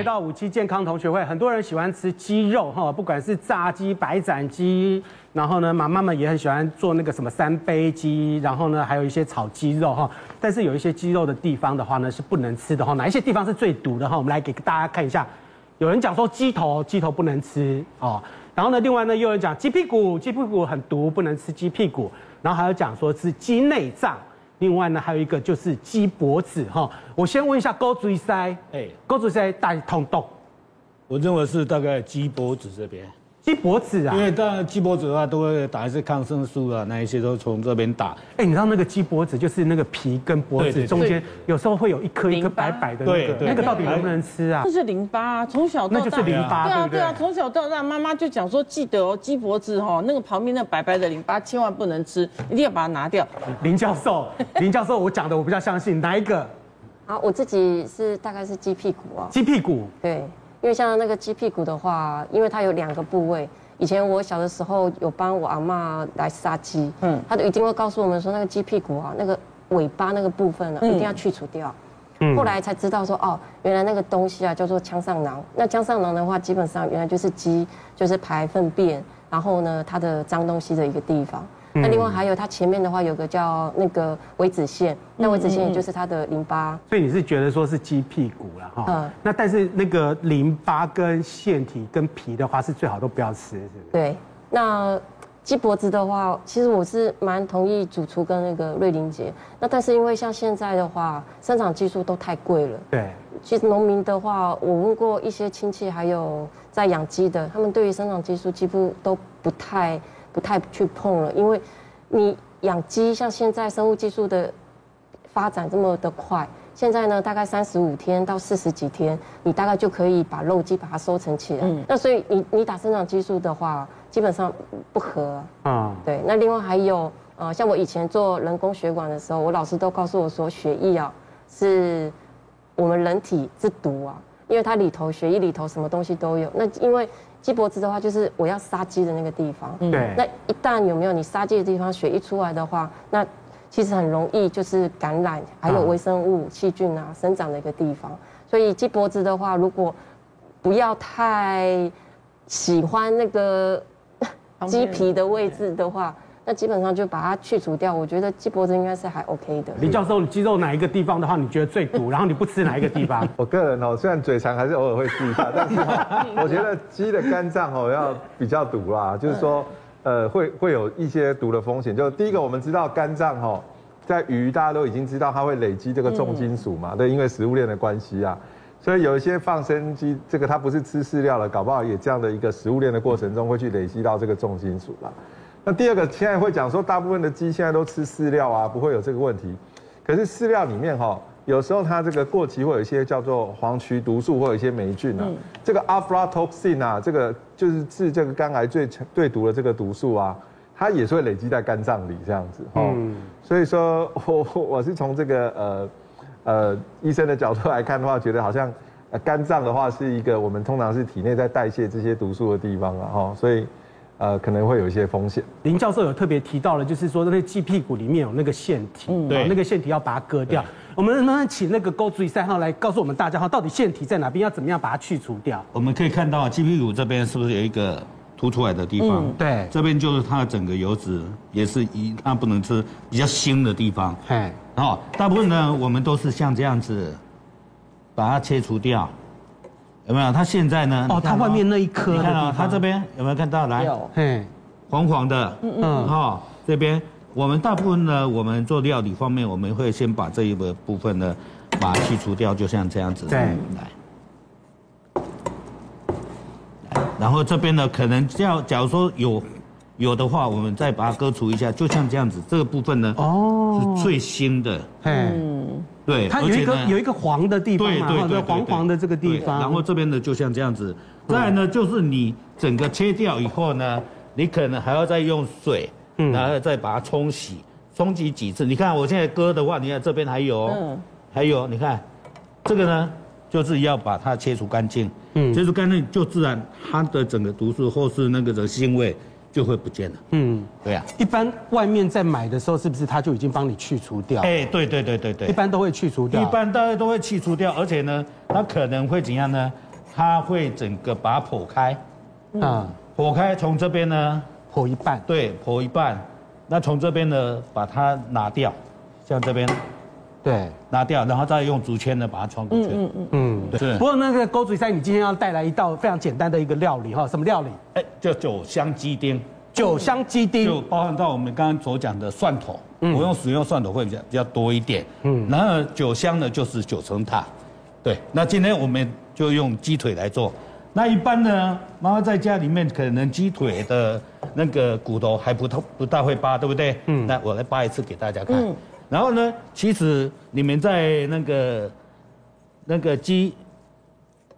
回到五期健康同学会，很多人喜欢吃鸡肉哈，不管是炸鸡、白斩鸡，然后呢，妈妈们也很喜欢做那个什么三杯鸡，然后呢，还有一些炒鸡肉哈。但是有一些鸡肉的地方的话呢，是不能吃的哈。哪一些地方是最毒的哈？我们来给大家看一下。有人讲说鸡头，鸡头不能吃哦。然后呢，另外呢，又有人讲鸡屁股，鸡屁股很毒，不能吃鸡屁股。然后还有讲说是鸡内脏。另外呢，还有一个就是鸡脖子哈。我先问一下高追塞，哎，高追塞大痛痛。我认为是大概鸡脖子这边。鸡脖子啊，因为当然鸡脖子的话都会打一些抗生素啊，那一些都从这边打。哎，你知道那个鸡脖子就是那个皮跟脖子中间有时候会有一颗一颗白白的那个，那个到底能不能吃啊？这是淋巴啊，从小到大。那就是淋巴，对啊对啊，从小到大妈妈就讲说，记得哦，鸡脖子哈，那个旁边那白白的淋巴千万不能吃，一定要把它拿掉。林教授，林教授，我讲的我比较相信哪一个？好，我自己是大概是鸡屁股啊。鸡屁股，对，因为像那个鸡屁股的话，因为它有两个部位。以前我小的时候有帮我阿嬷来杀鸡，嗯，他就一定会告诉我们说，那个鸡屁股啊，那个尾巴那个部分呢，一定要去除掉。嗯，后来才知道说，哦，原来那个东西啊叫做腔上囊。那腔上囊的话，基本上原来就是鸡就是排粪便，然后呢它的脏东西的一个地方。那另外还有它前面的话有个叫那个微子线，那微子线也就是它的淋巴。所以你是觉得说是鸡屁股了哈？嗯。那但是那个淋巴跟腺体跟皮的话是最好都不要吃，是不是？对。那鸡脖子的话，其实我是蛮同意主厨跟那个瑞玲姐。那但是因为像现在的话，生产技术都太贵了。对。其实农民的话，我问过一些亲戚，还有在养鸡的，他们对于生产技术几乎都不太。不太去碰了，因为你养鸡，像现在生物技术的发展这么的快，现在呢大概三十五天到四十几天，你大概就可以把肉鸡把它收成起来。嗯，那所以你你打生长激素的话，基本上不合啊。对，那另外还有呃，像我以前做人工血管的时候，我老师都告诉我说，血液啊是我们人体之毒啊，因为它里头血液里头什么东西都有。那因为鸡脖子的话，就是我要杀鸡的那个地方。对。那一旦有没有你杀鸡的地方，血一出来的话，那其实很容易就是感染，还有微生物、细菌啊生长的一个地方。所以鸡脖子的话，如果不要太喜欢那个 鸡皮的位置的话。那基本上就把它去除掉，我觉得鸡脖子应该是还 OK 的。李教授，你肌肉哪一个地方的话，你觉得最毒？然后你不吃哪一个地方？我个人哦，虽然嘴馋还是偶尔会吃一下，但是 我觉得鸡的肝脏哦要比较毒啦，就是说呃会会有一些毒的风险。就第一个，我们知道肝脏哦，在鱼大家都已经知道它会累积这个重金属嘛，对，因为食物链的关系啊，所以有一些放生鸡，这个它不是吃饲料了，搞不好也这样的一个食物链的过程中会去累积到这个重金属啦。那第二个，现在会讲说，大部分的鸡现在都吃饲料啊，不会有这个问题。可是饲料里面哈，有时候它这个过期会有一些叫做黄曲毒素，或有一些霉菌啊。这个 aflatoxin 啊，这个就是治这个肝癌最最毒的这个毒素啊，它也是会累积在肝脏里这样子。嗯。所以说我我是从这个呃呃医生的角度来看的话，觉得好像肝脏的话是一个我们通常是体内在代谢这些毒素的地方啊。哈，所以。呃，可能会有一些风险。林教授有特别提到了，就是说那个鸡屁股里面有那个腺体，嗯，对，那个腺体要把它割掉。我们能不能请那个高主三号来告诉我们大家哈，到底腺体在哪边，要怎么样把它去除掉？我们可以看到鸡屁股这边是不是有一个凸出来的地方？嗯、对，这边就是它的整个油脂，也是一它不能吃比较腥的地方。哎，然后大部分呢，我们都是像这样子把它切除掉。有没有？它现在呢？哦，它外面那一颗，你看啊，它这边有没有看到？来，有，嘿，黄黄的，嗯嗯，哈，这边我们大部分呢，我们做料理方面，我们会先把这一个部分呢，把它去除掉，就像这样子，对，来，然后这边呢，可能要假如说有。有的话，我们再把它割除一下，就像这样子，这个部分呢，哦，是最新的，嗯，对，它有一个有一个黄的地方嘛，对对对，黄黄的这个地方，然后这边呢就像这样子，再来呢就是你整个切掉以后呢，你可能还要再用水，嗯，然后再把它冲洗，冲洗几次，你看我现在割的话，你看这边还有，嗯，还有，你看，这个呢就是要把它切除干净，嗯，切除干净就自然它的整个毒素或是那个的腥味。就会不见了。嗯，对呀、啊。一般外面在买的时候，是不是他就已经帮你去除掉？哎，对对对对对。一般都会去除掉。一般大家都会去除掉，而且呢，它可能会怎样呢？它会整个把它剖开，啊，剖开从这边呢，剖一半，对，剖一半，那从这边呢把它拿掉，像这边对，拿掉，然后再用竹签呢把它穿过去。嗯嗯嗯，对。不过那个勾嘴赛，你今天要带来一道非常简单的一个料理哈，什么料理？哎，叫酒香鸡丁。酒香鸡丁。就包含到我们刚刚所讲的蒜头，嗯，我用使用蒜头会比较比较多一点，嗯，然后酒香呢就是九层塔，对，那今天我们就用鸡腿来做，那一般呢，妈妈在家里面可能鸡腿的那个骨头还不太不大会扒，对不对？嗯，那我来扒一次给大家看，嗯，然后呢，其实你们在那个那个鸡。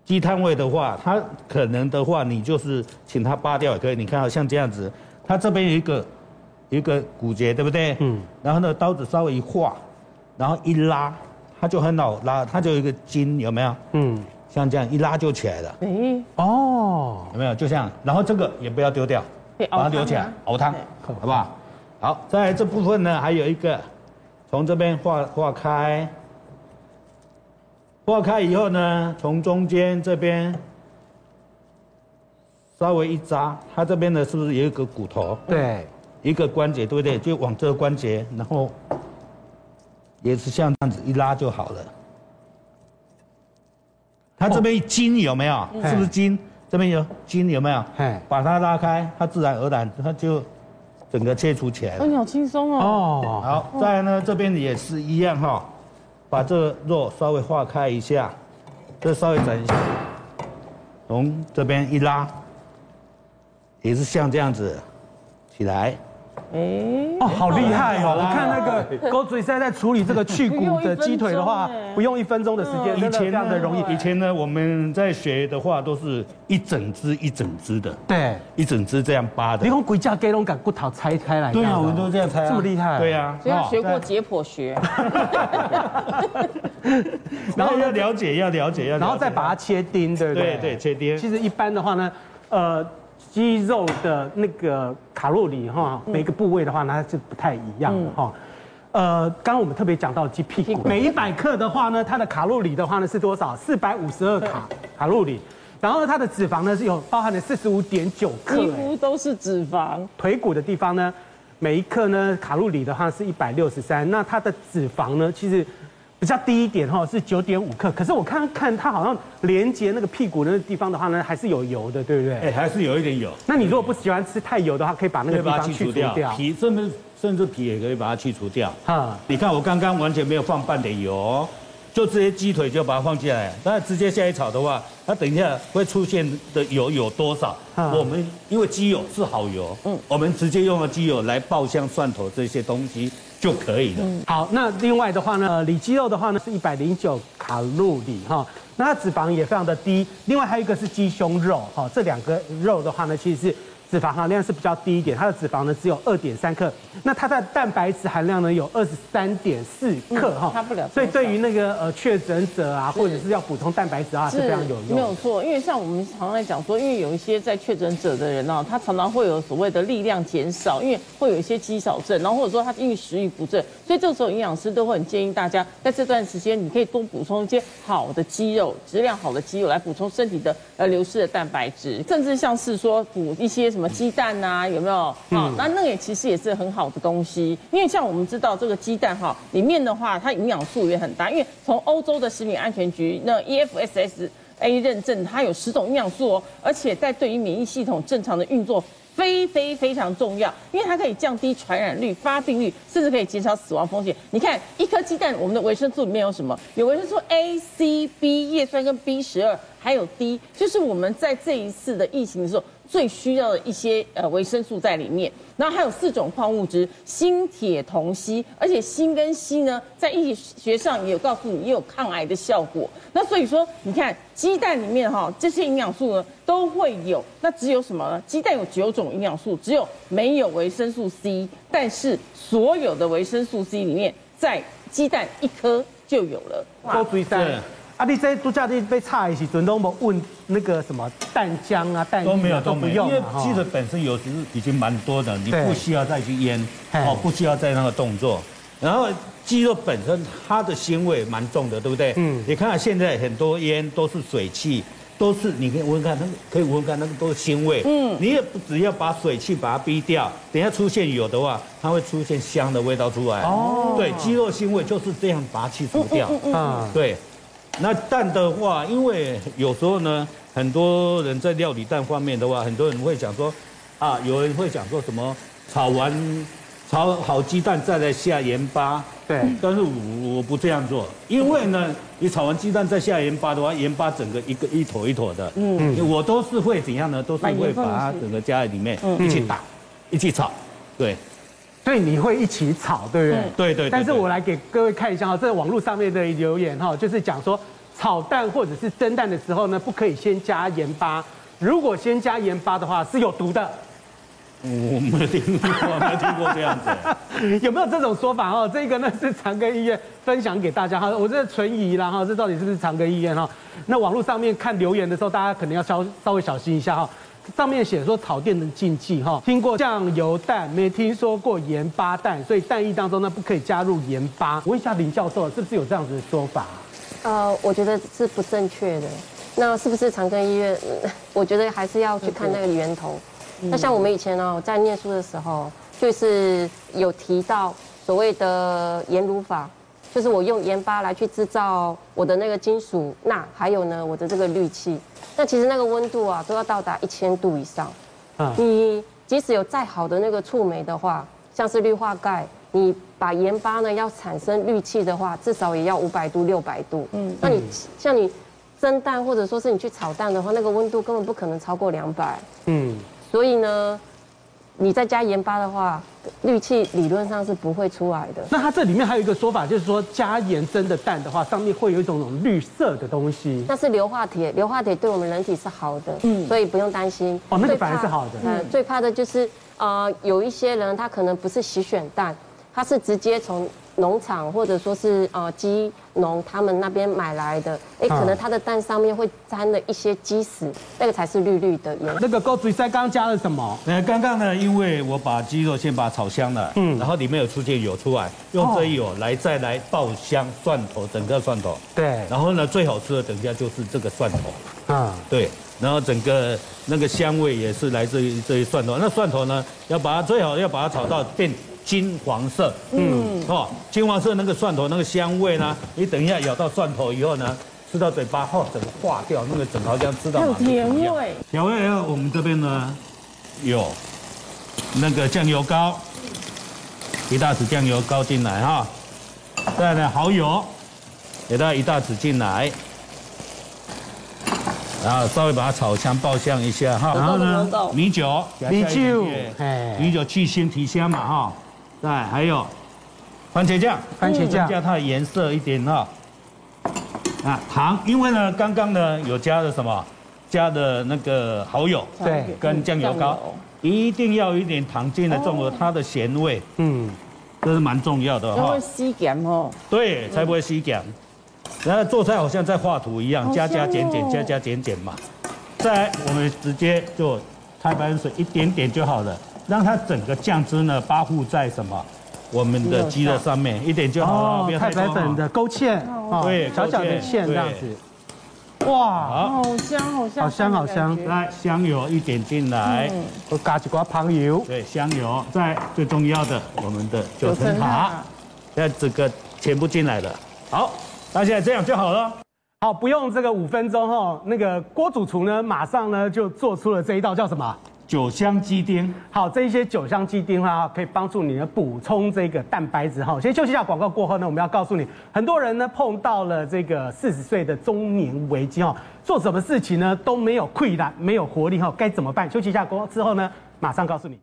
鸡摊位的话，它可能的话，你就是请它扒掉也可以。你看，像这样子，它这边有一个有一个骨节，对不对？嗯。然后呢，刀子稍微一划，然后一拉，它就很好拉，它就有一个筋，有没有？嗯。像这样一拉就起来了。哎。哦。有没有？就这样。然后这个也不要丢掉，把它留起来熬汤，好不好？好，在这部分呢，还有一个，从这边划划开。化开以后呢，从中间这边稍微一扎，它这边呢是不是有一个骨头？对，一个关节，对不对？就往这个关节，然后也是像这样子一拉就好了。它这边筋有没有？是不是筋？这边有筋有没有？把它拉开，它自然而然它就整个切除起来哦。你好轻松哦。哦，好，再来呢，这边也是一样哈。把这个肉稍微化开一下，这稍微整一下，从这边一拉，也是像这样子起来。哎，哦，好厉害哦！我看那个 狗嘴赛在处理这个去骨的鸡腿的话，不用一分钟的时间，以前这样的容易。以前呢，我们在学的话，都是一整只一整只的，对，一整只这样扒的。你用鬼架给龙把骨头拆开来，对啊，我们都这样拆，这么厉害，对啊，所以要学过解剖学，然后要了解，要了解，要然后再把它切丁，对不对？对对，切丁。其实一般的话呢，呃。鸡肉的那个卡路里哈，每个部位的话呢，它是不太一样的哈。呃，刚刚我们特别讲到鸡屁股，每一百克的话呢，它的卡路里的话呢是多少？四百五十二卡卡路里。然后，它的脂肪呢是有包含了四十五点九克，几乎都是脂肪。腿骨的地方呢，每一克呢卡路里的话是一百六十三，那它的脂肪呢其实。比较低一点哈，是九点五克。可是我看看它好像连接那个屁股的那个地方的话呢，还是有油的，对不对？哎，还是有一点油。那你如果不喜欢吃太油的话，可以把那个地方去除掉，皮甚至甚至皮也可以把它去除掉。哈，你看我刚刚完全没有放半点油，就这些鸡腿就把它放进来。那直接下去炒的话，它等一下会出现的油有多少？我们因为鸡油是好油，嗯，我们直接用了鸡油来爆香蒜头这些东西。就可以了。好，那另外的话呢，里脊肉的话呢是一百零九卡路里哈，那脂肪也非常的低。另外还有一个是鸡胸肉哈，这两个肉的话呢，其实是。脂肪含量是比较低一点，它的脂肪呢只有二点三克，那它的蛋白质含量呢有二十三点四克哈，差不了。所以对于那个呃确诊者啊，或者是要补充蛋白质啊，是非常有用。没有错，因为像我们常常来讲说，因为有一些在确诊者的人呢，他常常会有所谓的力量减少，因为会有一些肌少症，然后或者说他因为食欲不振，所以这个时候营养师都会很建议大家，在这段时间你可以多补充一些好的肌肉，质量好的肌肉来补充身体的呃流失的蛋白质，甚至像是说补一些什么鸡蛋呐、啊。有没有？好，那那也其实也是很好的东西，因为像我们知道这个鸡蛋哈，里面的话它营养素也很大，因为从欧洲的食品安全局那 EFSS A 认证，它有十种营养素哦，而且在对于免疫系统正常的运作非非非常重要，因为它可以降低传染率、发病率，甚至可以减少死亡风险。你看一颗鸡蛋，我们的维生素里面有什么？有维生素 A、C、B、叶酸跟 B 十二，还有 D，就是我们在这一次的疫情的时候。最需要的一些呃维生素在里面，然后还有四种矿物质：锌、铁、铜、硒。而且锌跟硒呢，在医学上也有告诉你也有抗癌的效果。那所以说，你看鸡蛋里面哈这些营养素呢都会有。那只有什么呢？鸡蛋有九种营养素，只有没有维生素 C。但是所有的维生素 C 里面，在鸡蛋一颗就有了。高追三。啊！你这度假地被差一些，准都没问那个什么蛋浆啊、蛋都没有都没有，因为鸡的本身有时已经蛮多的，你不需要再去腌哦，不需要再那个动作。然后鸡肉本身它的腥味蛮重的，对不对？嗯。你看现在很多腌都是水汽，都是你可以闻闻看，那个可以闻闻看，那个都是腥味。嗯，你也不只要把水汽把它逼掉，等一下出现有的话，它会出现香的味道出来。哦，对，鸡肉腥味就是这样把它去除掉。啊，对。那蛋的话，因为有时候呢，很多人在料理蛋方面的话，很多人会讲说，啊，有人会讲说什么炒完炒好鸡蛋再来下盐巴。对，但是我我不这样做，因为呢，你炒完鸡蛋再下盐巴的话，盐巴整个一个一坨一坨的，嗯，我都是会怎样呢？都是会把它整个加在里面一起打，一起炒，对，所以你会一起炒，对不对？对对。但是我来给各位看一下哈，这网络上面的留言哈，就是讲说炒蛋或者是蒸蛋的时候呢，不可以先加盐巴，如果先加盐巴的话是有毒的。我没有听过，没有听过这样子，有没有这种说法哦？这个呢是长庚医院分享给大家哈，我这存疑啦哈，这到底是不是长庚医院哈？那网络上面看留言的时候，大家可能要稍稍微小心一下哈。上面写说草店的禁忌哈，听过酱油蛋，没听说过盐巴蛋，所以蛋液当中呢不可以加入盐巴。我问一下林教授，是不是有这样子的说法？呃，我觉得是不正确的。那是不是长庚医院？我觉得还是要去看那个源头。那像我们以前呢，在念书的时候，就是有提到所谓的盐卤法，就是我用盐巴来去制造我的那个金属钠，还有呢我的这个氯气。那其实那个温度啊，都要到达一千度以上。嗯，你即使有再好的那个触媒的话，像是氯化钙，你把盐巴呢要产生氯气的话，至少也要五百度、六百度。嗯，那你像你蒸蛋或者说是你去炒蛋的话，那个温度根本不可能超过两百。嗯。所以呢，你再加盐巴的话，氯气理论上是不会出来的。那它这里面还有一个说法，就是说加盐蒸的蛋的话，上面会有一种种绿色的东西。那是硫化铁，硫化铁对我们人体是好的，嗯，所以不用担心。哦，那个反而是好的。嗯，最怕的就是呃，有一些人他可能不是洗选蛋，他是直接从。农场或者说是呃鸡农他们那边买来的，哎，可能它的蛋上面会沾了一些鸡屎，那个才是绿绿的颜色。那个高嘴塞刚刚加了什么？呃，刚刚呢，因为我把鸡肉先把它炒香了，嗯，然后里面有出现油出来，用这油来再来爆香蒜头，整个蒜头。对。然后呢，最好吃的等一下就是这个蒜头。啊，对。然后整个那个香味也是来自于这些蒜头。那蒜头呢，要把它最好要把它炒到变。金黄色，嗯，哦，金黄色那个蒜头那个香味呢？你等一下咬到蒜头以后呢，吃到嘴巴后整个化掉，那个整个好像吃到有甜味。甜味料我们这边呢有那个酱油膏，一大匙酱油膏进来哈，再来呢蚝油，给它一大匙进来，然后稍微把它炒香爆香一下哈，然后呢米酒，米酒，米酒去腥提香嘛哈。对，还有番茄酱，番茄酱加它的颜色一点哈。啊，糖，因为呢，刚刚呢有加了什么？加的那个蚝油，对，跟酱油膏，一定要有一点糖进来，中和它的咸味。嗯，这是蛮重要的哈。才会吸咸哦。对，才不会吸咸。然后做菜好像在画图一样，加加减减，加加减减嘛。再来，我们直接就开白水一点点就好了。让它整个酱汁呢包覆在什么我们的鸡肉上面一点就好了，不要太白粉的勾芡，对，小小的芡这样子。哇，好香，好香，好香，好香。来，香油一点进来，我加几块香油。对，香油。在最重要的，我们的九层塔，现在整个全部进来了。好，那现在这样就好了。好，不用这个五分钟哈，那个郭主厨呢，马上呢就做出了这一道叫什么？酒香鸡丁，好，这一些酒香鸡丁哈，可以帮助你呢补充这个蛋白质哈。先休息一下广告过后呢，我们要告诉你，很多人呢碰到了这个四十岁的中年危机哈，做什么事情呢都没有溃烂，没有活力哈，该怎么办？休息一下过之后呢，马上告诉你。